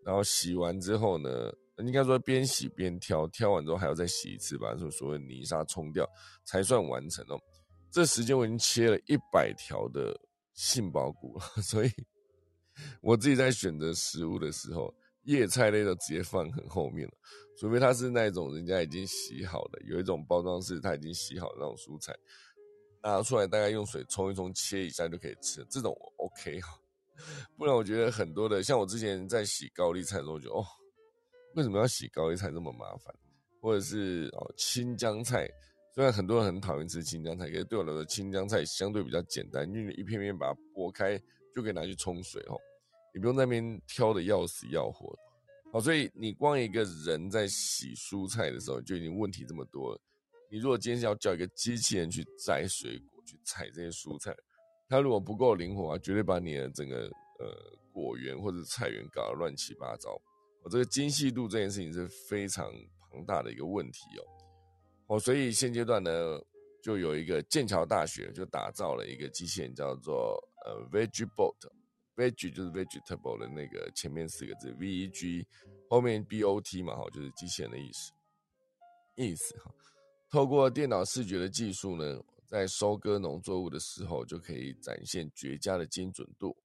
然后洗完之后呢，应该说边洗边挑，挑完之后还要再洗一次，把所所谓泥沙冲掉，才算完成哦。这时间我已经切了一百条的杏鲍菇了，所以我自己在选择食物的时候，叶菜类的直接放很后面了。除非它是那种人家已经洗好的，有一种包装是它已经洗好那种蔬菜，拿出来大概用水冲一冲，切一下就可以吃，这种 OK 哈。不然我觉得很多的，像我之前在洗高丽菜的时候，就哦，为什么要洗高丽菜这么麻烦？或者是哦青江菜虽然很多人很讨厌吃青江菜，可是对我来说，青江菜相对比较简单，因为你一片片把它剥开就可以拿去冲水哦，你不用在那边挑的要死要活。好，所以你光一个人在洗蔬菜的时候就已经问题这么多了。你如果今天要叫一个机器人去摘水果、去采这些蔬菜，它如果不够灵活啊，绝对把你的整个呃果园或者菜园搞得乱七八糟。我这个精细度这件事情是非常庞大的一个问题哦。哦，所以现阶段呢，就有一个剑桥大学就打造了一个机器人，叫做呃 Vegbot，Veg 就是 vegetable 的那个前面四个字 V E G，后面 B O T 嘛，哈，就是机器人的意思，意思哈。透过电脑视觉的技术呢，在收割农作物的时候，就可以展现绝佳的精准度。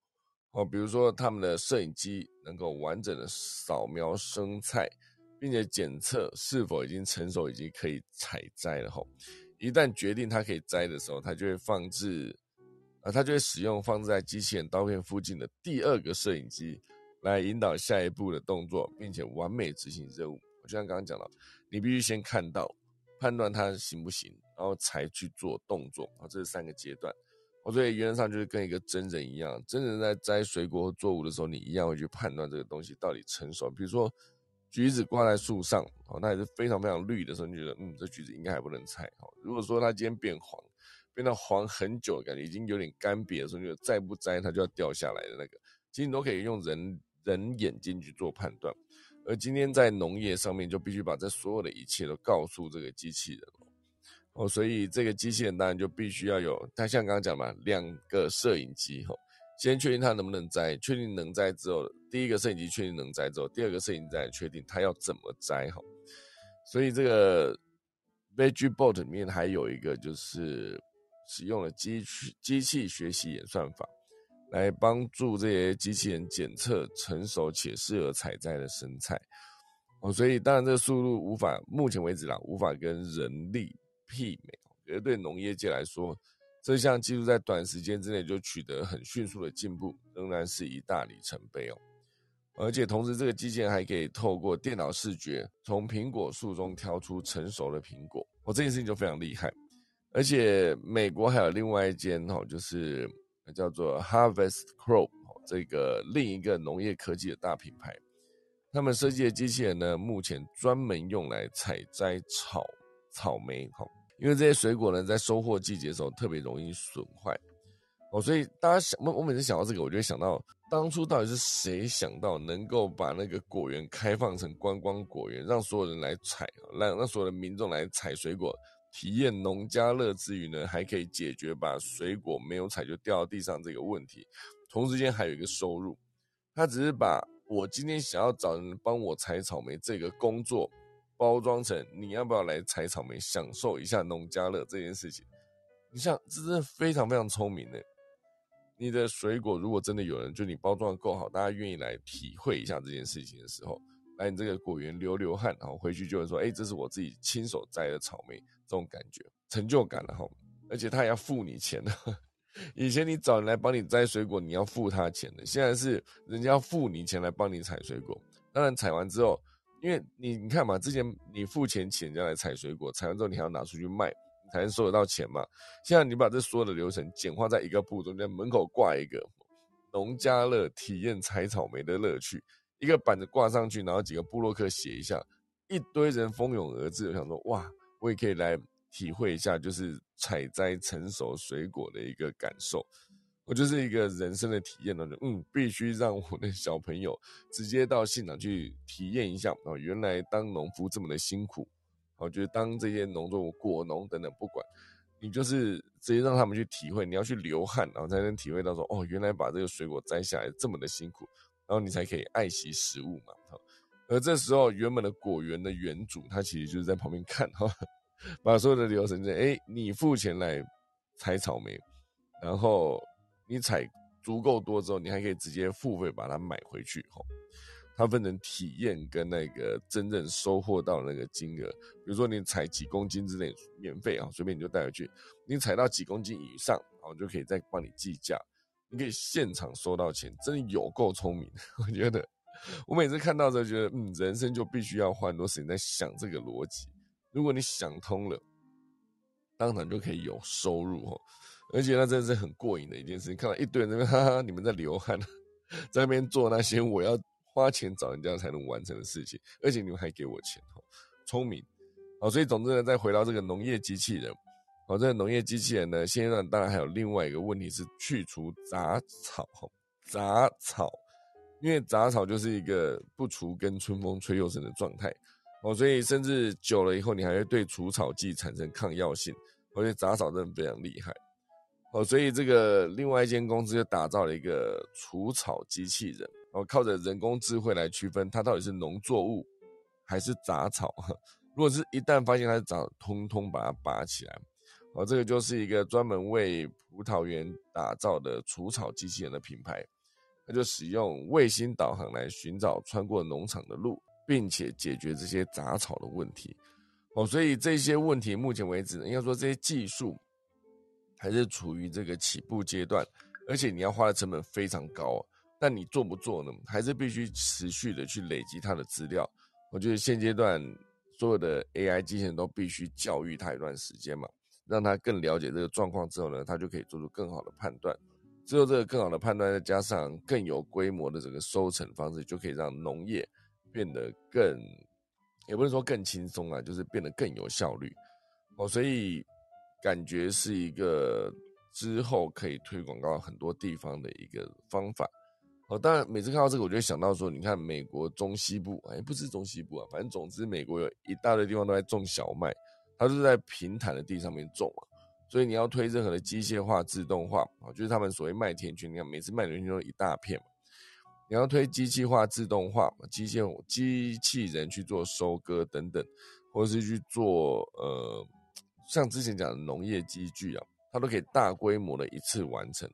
哦，比如说他们的摄影机能够完整的扫描生菜。并且检测是否已经成熟，已经可以采摘了吼。一旦决定它可以摘的时候，它就会放置，啊，它就会使用放置在机器人刀片附近的第二个摄影机来引导下一步的动作，并且完美执行任务。就像刚刚讲了，你必须先看到，判断它行不行，然后才去做动作啊。这是三个阶段。我所以原则上就是跟一个真人一样，真人在摘水果或作物的时候，你一样会去判断这个东西到底成熟。比如说。橘子挂在树上，哦，那也是非常非常绿的时候，你觉得，嗯，这橘子应该还不能采。哦，如果说它今天变黄，变到黄很久，感觉已经有点干瘪的时候，你再不摘，它就要掉下来的那个，其实你都可以用人人眼睛去做判断。而今天在农业上面，就必须把这所有的一切都告诉这个机器人，哦，所以这个机器人当然就必须要有，它像刚刚讲嘛，两个摄影机，哈。先确定它能不能摘，确定能摘之后，第一个摄影机确定能摘之后，第二个摄影机再确定它要怎么摘哈。所以这个 VegiBot 里面还有一个就是使用了机器机器学习演算法，来帮助这些机器人检测成熟且适合采摘的生菜。哦，所以当然这个速度无法，目前为止啦，无法跟人力媲美。我觉得对农业界来说，这项技术在短时间之内就取得很迅速的进步，仍然是一大里程碑哦。而且同时，这个机器人还可以透过电脑视觉，从苹果树中挑出成熟的苹果。哦，这件事情就非常厉害。而且美国还有另外一间哈，就是叫做 Harvest Crop 这个另一个农业科技的大品牌，他们设计的机器人呢，目前专门用来采摘草草莓哈。因为这些水果呢，在收获季节的时候特别容易损坏哦，所以大家想，我我每次想到这个，我就会想到当初到底是谁想到能够把那个果园开放成观光果园，让所有人来采，让让所有的民众来采水果，体验农家乐之余呢，还可以解决把水果没有采就掉到地上这个问题，同时间还有一个收入。他只是把我今天想要找人帮我采草莓这个工作。包装成你要不要来采草莓，享受一下农家乐这件事情？你像这真的非常非常聪明的。你的水果如果真的有人就你包装的够好，大家愿意来体会一下这件事情的时候，来你这个果园流流汗，然后回去就会说：“哎，这是我自己亲手摘的草莓。”这种感觉成就感了哈。而且他也要付你钱的。以前你找人来帮你摘水果，你要付他钱的。现在是人家要付你钱来帮你采水果。当然采完之后。因为你你看嘛，之前你付钱请人家来采水果，采完之后你还要拿出去卖，你才能收得到钱嘛。现在你把这所有的流程简化在一个步骤，在门口挂一个农家乐体验采草莓的乐趣，一个板子挂上去，然后几个布洛克写一下，一堆人蜂拥而至。我想说，哇，我也可以来体会一下，就是采摘成熟水果的一个感受。我就是一个人生的体验呢，嗯，必须让我的小朋友直接到现场去体验一下啊，原来当农夫这么的辛苦，我觉得当这些农作物果农等等不管，你就是直接让他们去体会，你要去流汗，然后才能体会到说，哦，原来把这个水果摘下来这么的辛苦，然后你才可以爱惜食物嘛，哈而这时候原本的果园的园主他其实就是在旁边看哈，把所有的流程在，哎，你付钱来采草莓，然后。你采足够多之后，你还可以直接付费把它买回去哈。它分成体验跟那个真正收获到那个金额。比如说你采几公斤之内免费啊，随便你就带回去。你采到几公斤以上，我就可以再帮你计价。你可以现场收到钱，真的有够聪明。我觉得我每次看到时候觉得，嗯，人生就必须要花很多时间在想这个逻辑。如果你想通了，当场就可以有收入哦。而且那真的是很过瘾的一件事情，看到一堆人那边哈哈，你们在流汗，在那边做那些我要花钱找人家才能完成的事情，而且你们还给我钱哦，聪明。好，所以总之呢，再回到这个农业机器人，好，这个农业机器人呢，现阶段当然还有另外一个问题是去除杂草，杂草，因为杂草就是一个不除根，春风吹又生的状态，哦，所以甚至久了以后，你还会对除草剂产生抗药性，而且杂草真的非常厉害，哦，所以这个另外一间公司就打造了一个除草机器人，哦，靠着人工智慧来区分它到底是农作物还是杂草。如果是一旦发现它是长，通通把它拔起来，哦，这个就是一个专门为葡萄园打造的除草机器人的品牌，它就使用卫星导航来寻找穿过农场的路，并且解决这些杂草的问题，哦，所以这些问题目前为止，应该说这些技术还是处于这个起步阶段，而且你要花的成本非常高，但你做不做呢？还是必须持续的去累积它的资料。我觉得现阶段。所有的 AI 机器人都必须教育它一段时间嘛，让他更了解这个状况之后呢，他就可以做出更好的判断。之后这个更好的判断，再加上更有规模的这个收成方式，就可以让农业变得更，也不是说更轻松啊，就是变得更有效率。哦，所以感觉是一个之后可以推广到很多地方的一个方法。哦，当然，每次看到这个，我就想到说，你看美国中西部，哎，不是中西部啊，反正总之，美国有一大堆地方都在种小麦，它是在平坦的地上面种啊，所以你要推任何的机械化、自动化啊，就是他们所谓麦田圈，你看每次麦田圈都一大片嘛，你要推机器化、自动化，机械机器人去做收割等等，或者是去做呃，像之前讲的农业机具啊，它都可以大规模的一次完成。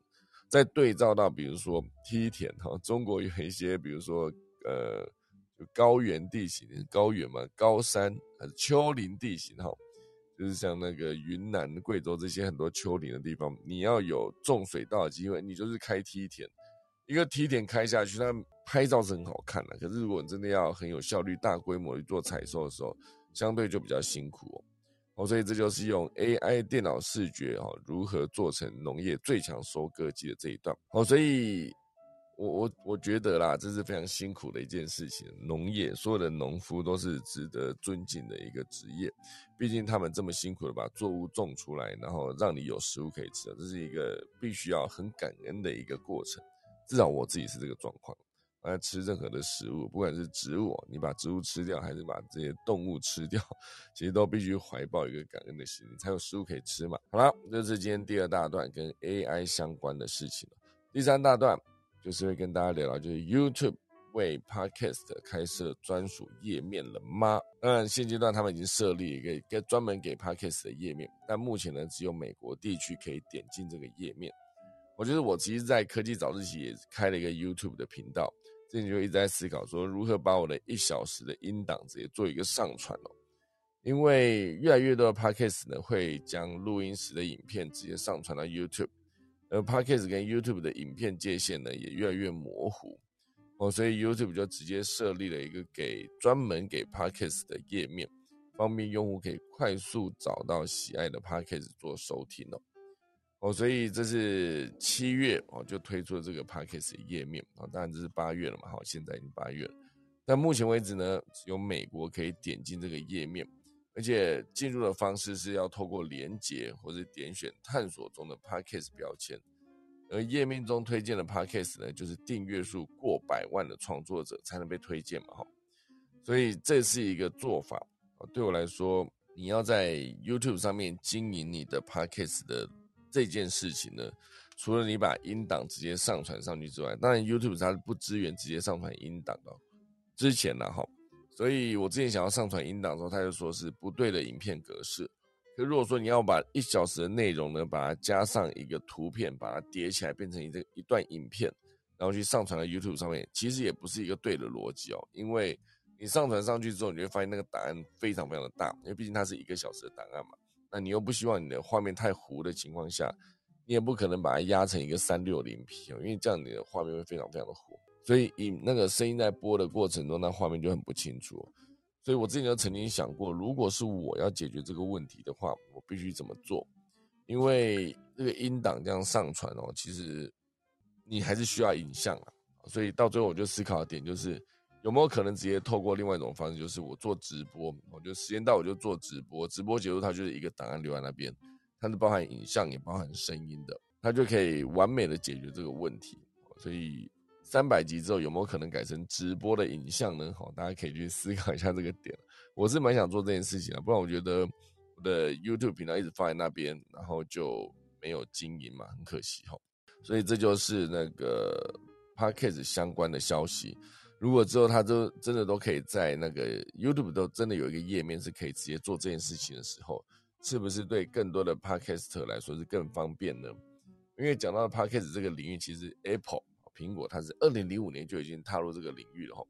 再对照到，比如说梯田哈，中国有一些，比如说呃，高原地形，高原嘛，高山还是丘陵地形哈，就是像那个云南、贵州这些很多丘陵的地方，你要有种水稻的机会，你就是开梯田，一个梯田开下去，它拍照是很好看的，可是如果你真的要很有效率、大规模去做采收的时候，相对就比较辛苦哦。哦，所以这就是用 AI 电脑视觉哦，如何做成农业最强收割机的这一段。哦，所以我我我觉得啦，这是非常辛苦的一件事情。农业所有的农夫都是值得尊敬的一个职业，毕竟他们这么辛苦的把作物种出来，然后让你有食物可以吃，这是一个必须要很感恩的一个过程。至少我自己是这个状况。来吃任何的食物，不管是植物，你把植物吃掉，还是把这些动物吃掉，其实都必须怀抱一个感恩的心，你才有食物可以吃嘛。好了，这是今天第二大段跟 AI 相关的事情第三大段就是会跟大家聊聊，就是 YouTube 为 Podcast 开设专属页面了吗？当然，现阶段他们已经设立一个专门给 Podcast 的页面，但目前呢，只有美国地区可以点进这个页面。我觉得我其实，在科技早自习也开了一个 YouTube 的频道。最近就一直在思考，说如何把我的一小时的音档直接做一个上传哦。因为越来越多的 Podcast 呢，会将录音时的影片直接上传到 YouTube，而 Podcast 跟 YouTube 的影片界限呢，也越来越模糊哦。所以 YouTube 就直接设立了一个给专门给 Podcast 的页面，方便用户可以快速找到喜爱的 Podcast 做收听哦。哦，所以这是七月哦，就推出了这个 Podcast 页面啊。当然这是八月了嘛，好，现在已经八月了。但目前为止呢，只有美国可以点进这个页面，而且进入的方式是要透过连接或者点选探索中的 Podcast 标签。而页面中推荐的 Podcast 呢，就是订阅数过百万的创作者才能被推荐嘛，哈。所以这是一个做法啊。对我来说，你要在 YouTube 上面经营你的 Podcast 的。这件事情呢，除了你把音档直接上传上去之外，当然 YouTube 它是不支援直接上传音档的。之前呢，哈，所以我之前想要上传音档的时候，他就说是不对的影片格式。可如果说你要把一小时的内容呢，把它加上一个图片，把它叠起来变成一个一段影片，然后去上传到 YouTube 上面，其实也不是一个对的逻辑哦。因为你上传上去之后，你会发现那个档案非常非常的大，因为毕竟它是一个小时的档案嘛。那你又不希望你的画面太糊的情况下，你也不可能把它压成一个三六零 P 哦，因为这样你的画面会非常非常的糊，所以以那个声音在播的过程中，那画面就很不清楚。所以我之前就曾经想过，如果是我要解决这个问题的话，我必须怎么做？因为这个音档这样上传哦，其实你还是需要影像啊。所以到最后我就思考的点就是，有没有可能直接透过另外一种方式，就是我做直播，我就时间到我就做直播，直播结束它就是一个档案留在那边，它是包含影像也包含声音的，它就可以完美的解决这个问题。所以。三百集之后有没有可能改成直播的影像呢？好，大家可以去思考一下这个点。我是蛮想做这件事情的，不然我觉得我的 YouTube 频道一直放在那边，然后就没有经营嘛，很可惜哈。所以这就是那个 Podcast 相关的消息。如果之后它都真的都可以在那个 YouTube 都真的有一个页面是可以直接做这件事情的时候，是不是对更多的 Podcaster 来说是更方便呢？因为讲到 Podcast 这个领域，其实 Apple 苹果它是二零零五年就已经踏入这个领域了哈，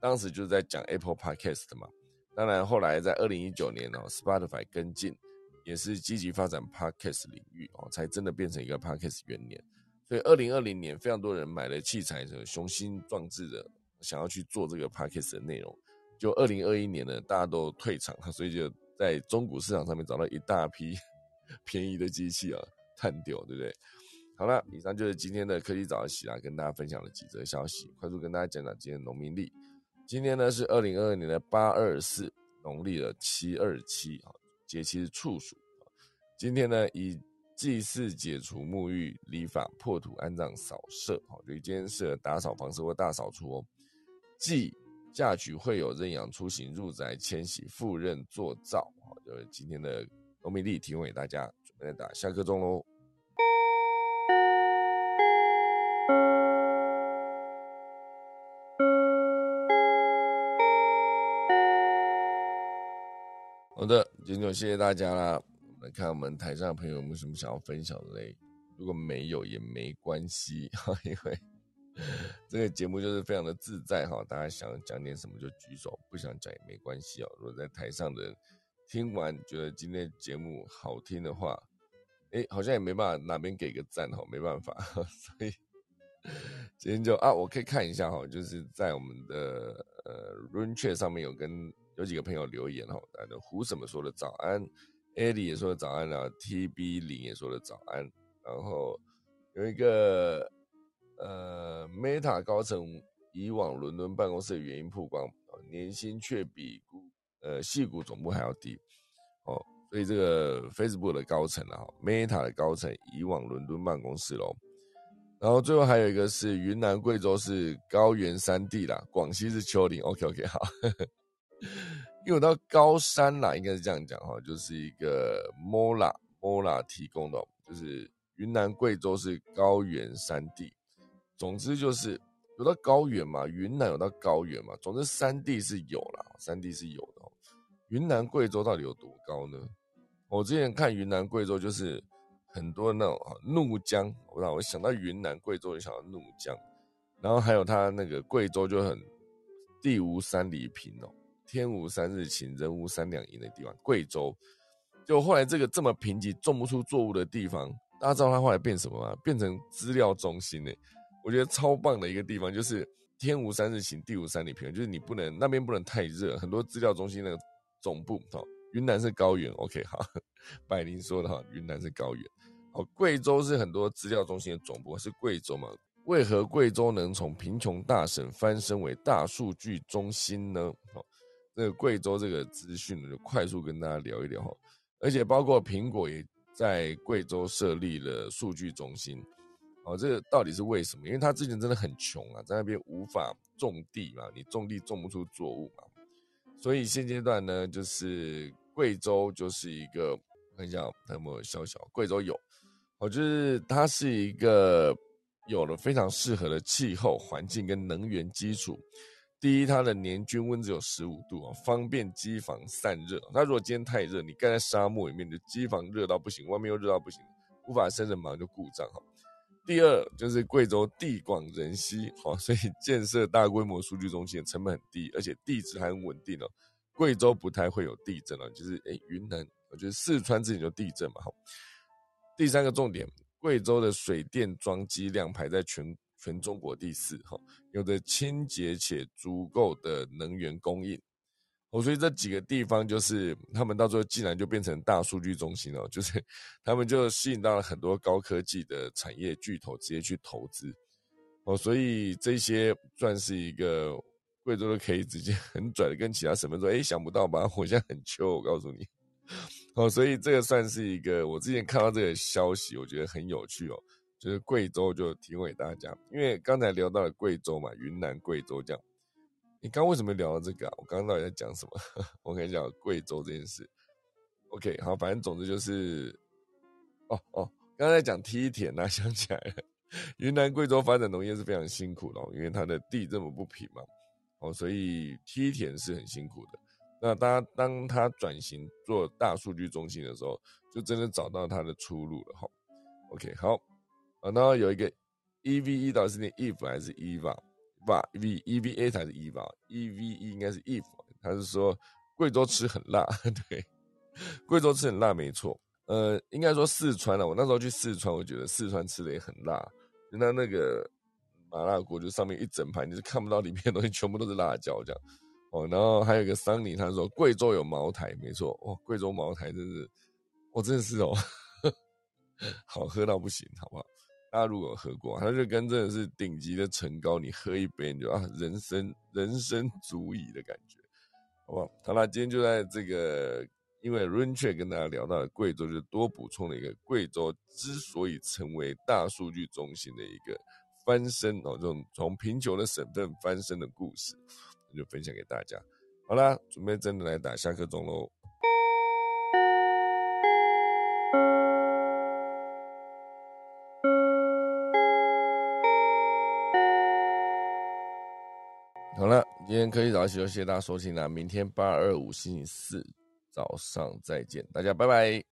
当时就是在讲 Apple Podcast 嘛，当然后来在二零一九年哦，Spotify 跟进，也是积极发展 Podcast 领域哦，才真的变成一个 Podcast 元年。所以二零二零年非常多人买了器材，雄心壮志的想要去做这个 Podcast 的内容。就二零二一年呢，大家都退场了，所以就在中古市场上面找到一大批 便宜的机器啊，探掉，对不对？好了，以上就是今天的科技早起啊，跟大家分享了几则消息，快速跟大家讲讲今天农民历。今天呢是二零二二年的八二四，农历的七二七啊，节气是处暑。今天呢以祭祀、解除沐浴、礼法、破土、安葬、扫舍，好，所以今天是打扫房子或大扫除哦。祭嫁娶会有认养、出行、入宅、迁徙、赴任、做灶，好，就是今天的农民历提供给大家，准备打下课钟喽。好的，今天就谢谢大家啦。我们看我们台上的朋友有没有什么想要分享的嘞？如果没有也没关系哈，因为 这个节目就是非常的自在哈。大家想讲点什么就举手，不想讲也没关系哦。如果在台上的人听完觉得今天节目好听的话，哎，好像也没办法哪边给个赞哈，没办法，所以今天就啊，我可以看一下哈，就是在我们的呃 Run Chat 上面有跟。有几个朋友留言哈，那胡什么说的早安，艾莉也说的早安啊，T B 零也说的早安，然后有一个呃 Meta 高层以往伦敦办公室的原因曝光，年薪却比股呃系股总部还要低。哦，所以这个 Facebook 的高层啊，Meta 的高层以往伦敦办公室喽，然后最后还有一个是云南贵州是高原山地啦，广西是丘陵，OK OK 好。呵呵因为到高山啦，应该是这样讲哈，就是一个 Mola Mola 提供的，就是云南贵州是高原山地。总之就是有到高原嘛，云南有到高原嘛，总之山地是有啦，山地是有的。云南贵州到底有多高呢？我之前看云南贵州就是很多那种怒江，我想到云南贵州就想到怒江，然后还有它那个贵州就很地无三里平哦。天无三日晴，人无三两银的地方，贵州。就后来这个这么贫瘠、种不出作物的地方，大家知道它后来变什么吗？变成资料中心呢。我觉得超棒的一个地方，就是天无三日晴，地无三里平，就是你不能那边不能太热。很多资料中心的总部，哦，云南是高原，OK，好，百灵说的哈，云南是高原。哦，贵州是很多资料中心的总部，是贵州嘛？为何贵州能从贫穷大省翻身为大数据中心呢？哦。这个贵州这个资讯呢，就快速跟大家聊一聊哈，而且包括苹果也在贵州设立了数据中心，哦，这个到底是为什么？因为他之前真的很穷啊，在那边无法种地嘛，你种地种不出作物嘛，所以现阶段呢，就是贵州就是一个，看一下有没有小小贵州有，哦，就是它是一个有了非常适合的气候环境跟能源基础。第一，它的年均温只有十五度啊，方便机房散热。那如果今天太热，你盖在沙漠里面，你的机房热到不行，外面又热到不行，无法生成，马上就故障哈。第二，就是贵州地广人稀，好，所以建设大规模数据中心的成本很低，而且地质还很稳定哦。贵州不太会有地震了，就是诶云南，我觉得四川之前就地震嘛。好，第三个重点，贵州的水电装机量排在全。全中国第四哈，有着清洁且足够的能源供应，哦，所以这几个地方就是他们到最后竟然就变成大数据中心了，就是 他们就吸引到了很多高科技的产业巨头直接去投资。哦，所以这些算是一个贵州都可以直接 很拽的跟其他省份说，哎，想不到吧？我现在很穷，我告诉你。哦，所以这个算是一个我之前看到这个消息，我觉得很有趣哦。就是贵州就提供给大家，因为刚才聊到了贵州嘛，云南、贵州这样。你刚为什么聊到这个啊？我刚刚到底在讲什么？我跟你讲贵州这件事。OK，好，反正总之就是，哦哦，刚才讲梯田呐，想起来了。云南、贵州发展农业是非常辛苦的，因为它的地这么不平嘛，哦，所以梯田是很辛苦的。那大家当他转型做大数据中心的时候，就真的找到他的出路了哈。OK，好，啊，然后有一个 EVE 到底是念 if 还是 eva？吧，v EVA 才是 eva，EVE 应该是 if。他是说贵州吃很辣，对，贵州吃很辣没错。呃，应该说四川了，我那时候去四川，我觉得四川吃的也很辣。那那个麻辣锅就上面一整盘，你是看不到里面的东西，全部都是辣椒这样。哦，然后还有一个桑尼，他说贵州有茅台，没错，哦，贵州茅台真是，我真的是哦，好喝到不行，好不好？大家如果喝过，它就跟真的是顶级的陈高，你喝一杯你就啊，人生人生足矣的感觉，好不好？好啦，今天就在这个。因为 Rainche 跟大家聊到了贵州，就多补充了一个贵州之所以成为大数据中心的一个翻身哦，这种从贫穷的省份翻身的故事，就分享给大家。好啦，准备真的来打下课钟喽。今天科技早起就谢谢大家收听啦，明天八二五星期四。早上再见，大家拜拜。